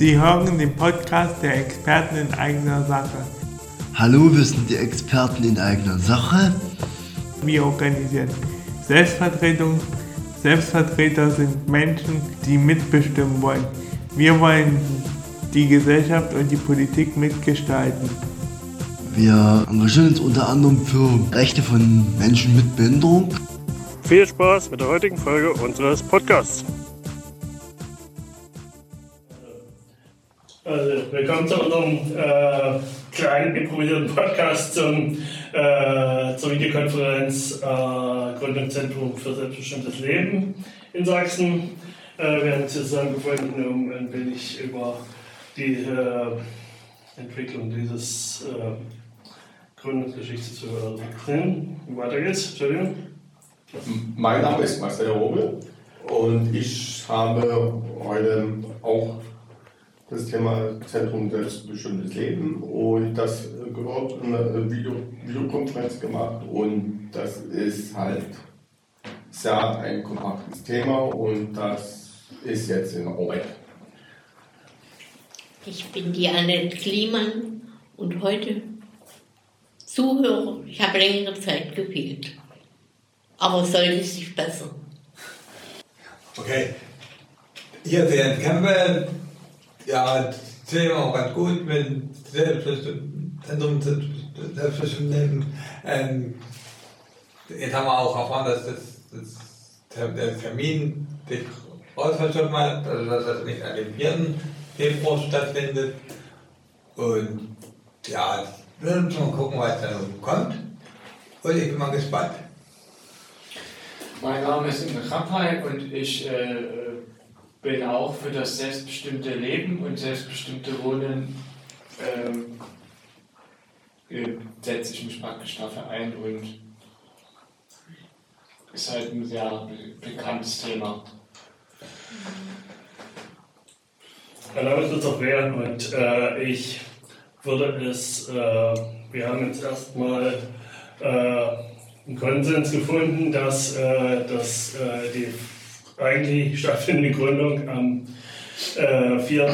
Sie hören den Podcast der Experten in eigener Sache. Hallo, wir sind die Experten in eigener Sache. Wir organisieren Selbstvertretung. Selbstvertreter sind Menschen, die mitbestimmen wollen. Wir wollen die Gesellschaft und die Politik mitgestalten. Wir engagieren uns unter anderem für Rechte von Menschen mit Behinderung. Viel Spaß mit der heutigen Folge unseres Podcasts. Also, willkommen zu unserem äh, kleinen improvisierten Podcast zum, äh, zur Videokonferenz äh, Gründungszentrum für selbstbestimmtes Leben in Sachsen. Äh, wir haben uns hier zusammengefunden, um ein wenig über die äh, Entwicklung dieses äh, Gründungsgeschichte zu erzählen. Weiter geht's, Entschuldigung. Mein Name ist Marcel Robel und ich habe heute auch das Thema Zentrum selbstbestimmtes Leben und das gehört in eine Video Videokonferenz gemacht und das ist halt sehr ein kompaktes Thema und das ist jetzt in Arbeit. Ich bin die Annette Kliemann und heute Zuhörer. Ich habe längere Zeit gefehlt. Aber sollte sich besser. Okay. Hier sehen Campbell ja, Thema ganz gut mit Selbstbestimmten Selbstbestimmten ähm, Jetzt haben wir auch erfahren, dass das, das, der Termin sich rausverschoben hat, also dass das nicht an dem 4. Februar stattfindet. Und ja, wir werden mal gucken, was da noch kommt. Und ich bin mal gespannt. Mein Name ist Inge Krappay und ich äh, bin auch für das selbstbestimmte Leben und selbstbestimmte Wohnen ähm, äh, setze ich mich praktisch dafür ein und ist halt ein sehr bekanntes Thema. Mein Name ist Christoph Wehr und äh, ich würde es, äh, wir haben jetzt erstmal äh, einen Konsens gefunden, dass, äh, dass äh, die eigentlich stattfindende Gründung am äh, 4. Äh,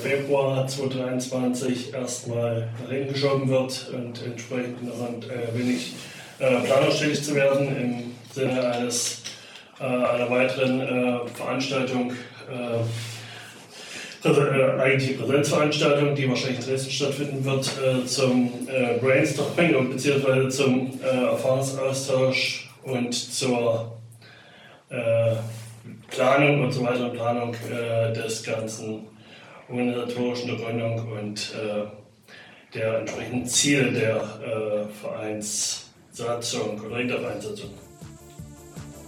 Februar 2023 erstmal nach hinten geschoben wird und entsprechend noch äh, wenig äh, planungsstätig zu werden im Sinne eines, äh, einer weiteren äh, Veranstaltung. Äh, also, äh, eigentlich Präsenzveranstaltung, die wahrscheinlich in Dresden stattfinden wird, äh, zum äh, Brainstorming und beziehungsweise zum Erfahrungsaustausch und zur Planung und so weiter, Planung äh, des ganzen organisatorischen der Gründung und äh, der entsprechenden Ziele der äh, Vereinssatzung oder der Vereinssatzung.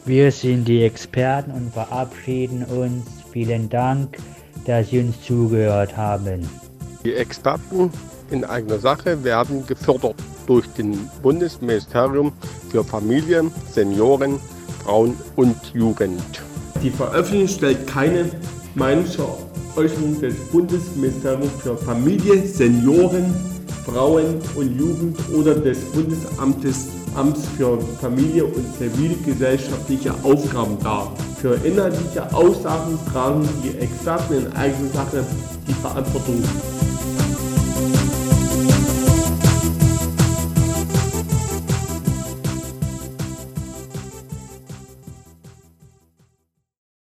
Wir sind die Experten und verabschieden uns. Vielen Dank, dass Sie uns zugehört haben. Die Experten in eigener Sache werden gefördert durch den Bundesministerium für Familie, Senioren, Frauen und Jugend. Die Veröffentlichung stellt keine Meinungsäußerung des Bundesministeriums für Familie, Senioren, Frauen und Jugend oder des Bundesamtes Amts für Familie und zivilgesellschaftliche Aufgaben dar. Für inhaltliche Aussagen tragen die Experten in eigener Sache die Verantwortung.